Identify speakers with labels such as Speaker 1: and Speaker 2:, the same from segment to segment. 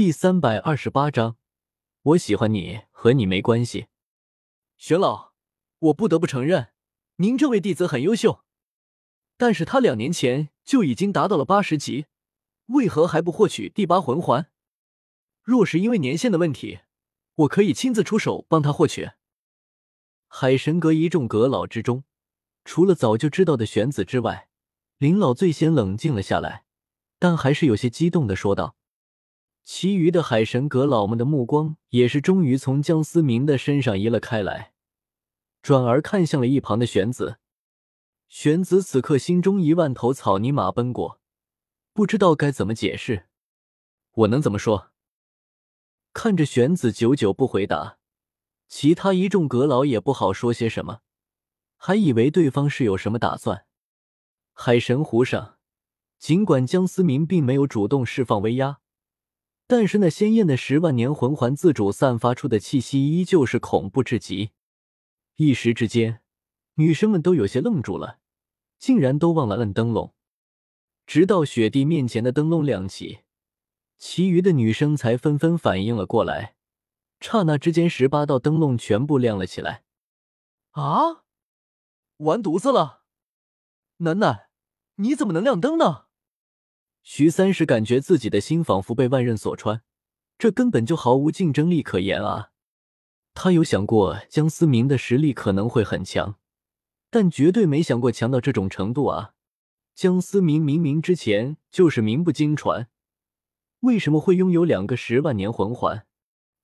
Speaker 1: 第三百二十八章，我喜欢你和你没关系。玄老，我不得不承认，您这位弟子很优秀，但是他两年前就已经达到了八十级，为何还不获取第八魂环？若是因为年限的问题，我可以亲自出手帮他获取。海神阁一众阁老之中，除了早就知道的玄子之外，林老最先冷静了下来，但还是有些激动的说道。其余的海神阁老们的目光也是终于从江思明的身上移了开来，转而看向了一旁的玄子。玄子此刻心中一万头草泥马奔过，不知道该怎么解释。我能怎么说？看着玄子久久不回答，其他一众阁老也不好说些什么，还以为对方是有什么打算。海神湖上，尽管江思明并没有主动释放威压。但是那鲜艳的十万年魂环自主散发出的气息依旧是恐怖至极，一时之间，女生们都有些愣住了，竟然都忘了摁灯笼。直到雪地面前的灯笼亮起，其余的女生才纷纷反应了过来。刹那之间，十八道灯笼全部亮了起来。啊！完犊子了！楠楠，你怎么能亮灯呢？徐三石感觉自己的心仿佛被万刃所穿，这根本就毫无竞争力可言啊！他有想过江思明的实力可能会很强，但绝对没想过强到这种程度啊！江思明明明之前就是名不经传，为什么会拥有两个十万年魂环？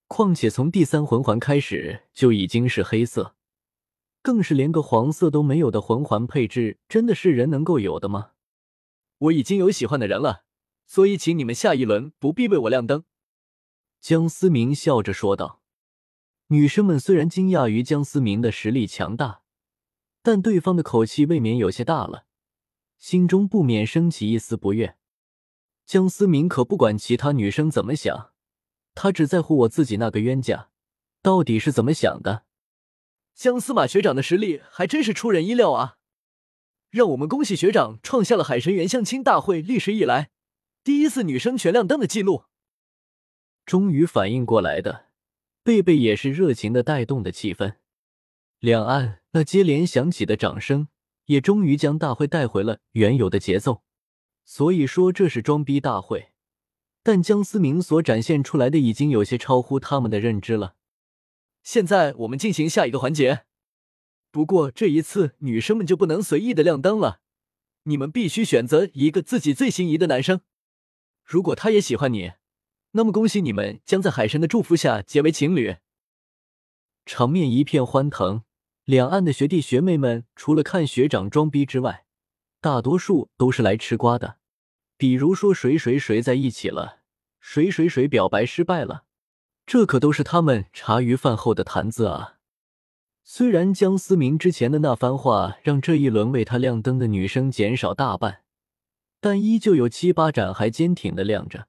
Speaker 1: 况且从第三魂环开始就已经是黑色，更是连个黄色都没有的魂环配置，真的是人能够有的吗？我已经有喜欢的人了，所以请你们下一轮不必为我亮灯。”江思明笑着说道。女生们虽然惊讶于江思明的实力强大，但对方的口气未免有些大了，心中不免升起一丝不悦。江思明可不管其他女生怎么想，他只在乎我自己那个冤家到底是怎么想的。江司马学长的实力还真是出人意料啊！让我们恭喜学长创下了海神原相亲大会历史以来第一次女生全亮灯的记录。终于反应过来的贝贝也是热情的带动的气氛，两岸那接连响起的掌声也终于将大会带回了原有的节奏。所以说这是装逼大会，但江思明所展现出来的已经有些超乎他们的认知了。现在我们进行下一个环节。不过这一次，女生们就不能随意的亮灯了，你们必须选择一个自己最心仪的男生。如果他也喜欢你，那么恭喜你们将在海神的祝福下结为情侣。场面一片欢腾，两岸的学弟学妹们除了看学长装逼之外，大多数都是来吃瓜的。比如说谁谁谁在一起了，谁谁谁表白失败了，这可都是他们茶余饭后的谈资啊。虽然江思明之前的那番话让这一轮为他亮灯的女生减少大半，但依旧有七八盏还坚挺的亮着。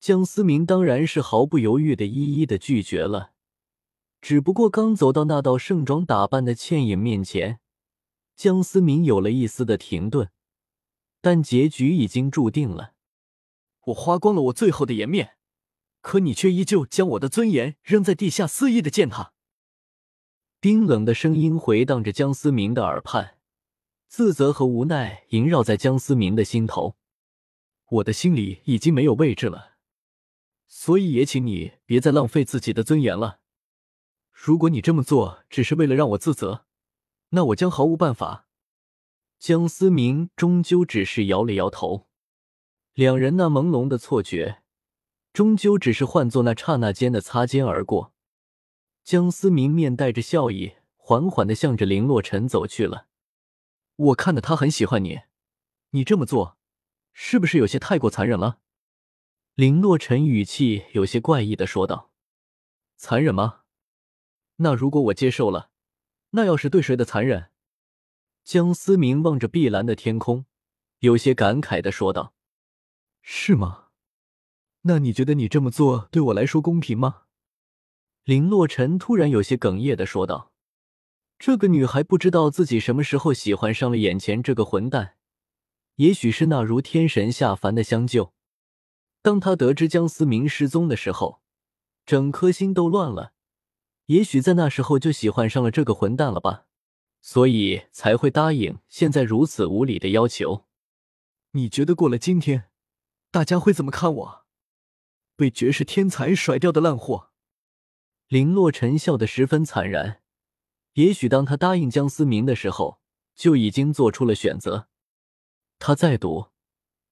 Speaker 1: 江思明当然是毫不犹豫的一一的拒绝了。只不过刚走到那道盛装打扮的倩影面前，江思明有了一丝的停顿，但结局已经注定了。我花光了我最后的颜面，可你却依旧将我的尊严扔在地下，肆意的践踏。冰冷的声音回荡着江思明的耳畔，自责和无奈萦绕在江思明的心头。我的心里已经没有位置了，所以也请你别再浪费自己的尊严了。如果你这么做只是为了让我自责，那我将毫无办法。江思明终究只是摇了摇头，两人那朦胧的错觉，终究只是换作那刹那间的擦肩而过。江思明面带着笑意，缓缓的向着林洛尘走去了。我看的他很喜欢你，你这么做，是不是有些太过残忍了？林洛尘语气有些怪异的说道：“残忍吗？那如果我接受了，那要是对谁的残忍？”江思明望着碧蓝的天空，有些感慨的说道：“是吗？那你觉得你这么做对我来说公平吗？”林洛尘突然有些哽咽的说道：“这个女孩不知道自己什么时候喜欢上了眼前这个混蛋，也许是那如天神下凡的相救。当他得知江思明失踪的时候，整颗心都乱了。也许在那时候就喜欢上了这个混蛋了吧，所以才会答应现在如此无理的要求。你觉得过了今天，大家会怎么看我？被绝世天才甩掉的烂货？林洛尘笑得十分惨然。也许当他答应江思明的时候，就已经做出了选择。他在赌，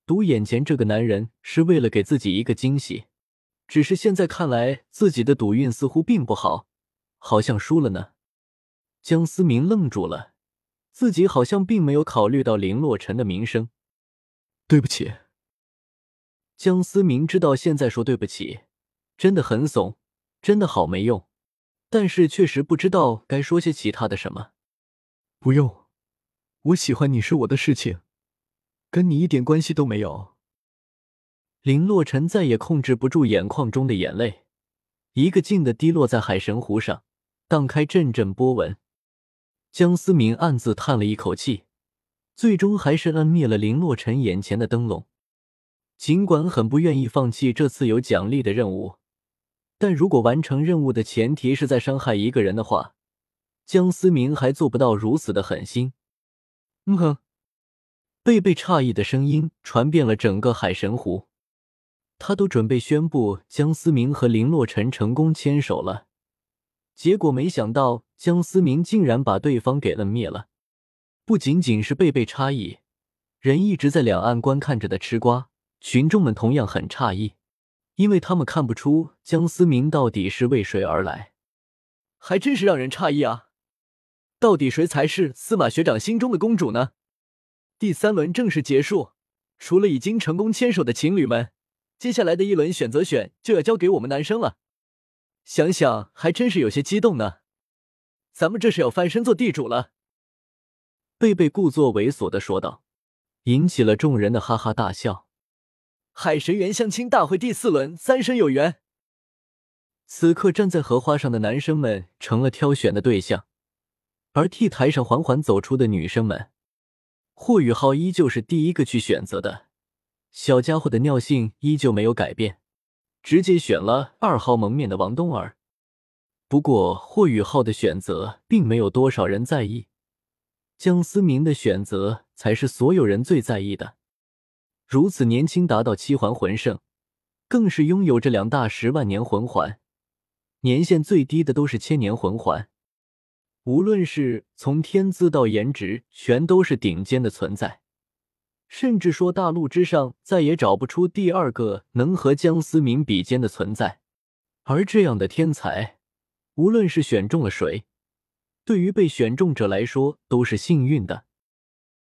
Speaker 1: 赌眼前这个男人是为了给自己一个惊喜。只是现在看来，自己的赌运似乎并不好，好像输了呢。江思明愣住了，自己好像并没有考虑到林洛尘的名声。对不起。江思明知道现在说对不起真的很怂，真的好没用，但是确实不知道该说些其他的什么。不用，我喜欢你是我的事情，跟你一点关系都没有。林洛尘再也控制不住眼眶中的眼泪，一个劲的滴落在海神湖上，荡开阵阵波纹。江思明暗自叹了一口气，最终还是摁灭了林洛尘眼前的灯笼。尽管很不愿意放弃这次有奖励的任务，但如果完成任务的前提是在伤害一个人的话，江思明还做不到如此的狠心。嗯哼，贝贝诧异的声音传遍了整个海神湖，他都准备宣布江思明和林洛尘成功牵手了，结果没想到江思明竟然把对方给摁灭了。不仅仅是贝贝诧异，人一直在两岸观看着的吃瓜。群众们同样很诧异，因为他们看不出江思明到底是为谁而来，还真是让人诧异啊！到底谁才是司马学长心中的公主呢？第三轮正式结束，除了已经成功牵手的情侣们，接下来的一轮选择选就要交给我们男生了。想想还真是有些激动呢。咱们这是要翻身做地主了？贝贝故作猥琐的说道，引起了众人的哈哈大笑。海神缘相亲大会第四轮，三生有缘。此刻站在荷花上的男生们成了挑选的对象，而替台上缓缓走出的女生们，霍雨浩依旧是第一个去选择的。小家伙的尿性依旧没有改变，直接选了二号蒙面的王冬儿。不过霍雨浩的选择并没有多少人在意，江思明的选择才是所有人最在意的。如此年轻，达到七环魂圣，更是拥有着两大十万年魂环，年限最低的都是千年魂环。无论是从天资到颜值，全都是顶尖的存在。甚至说，大陆之上再也找不出第二个能和江思明比肩的存在。而这样的天才，无论是选中了谁，对于被选中者来说都是幸运的。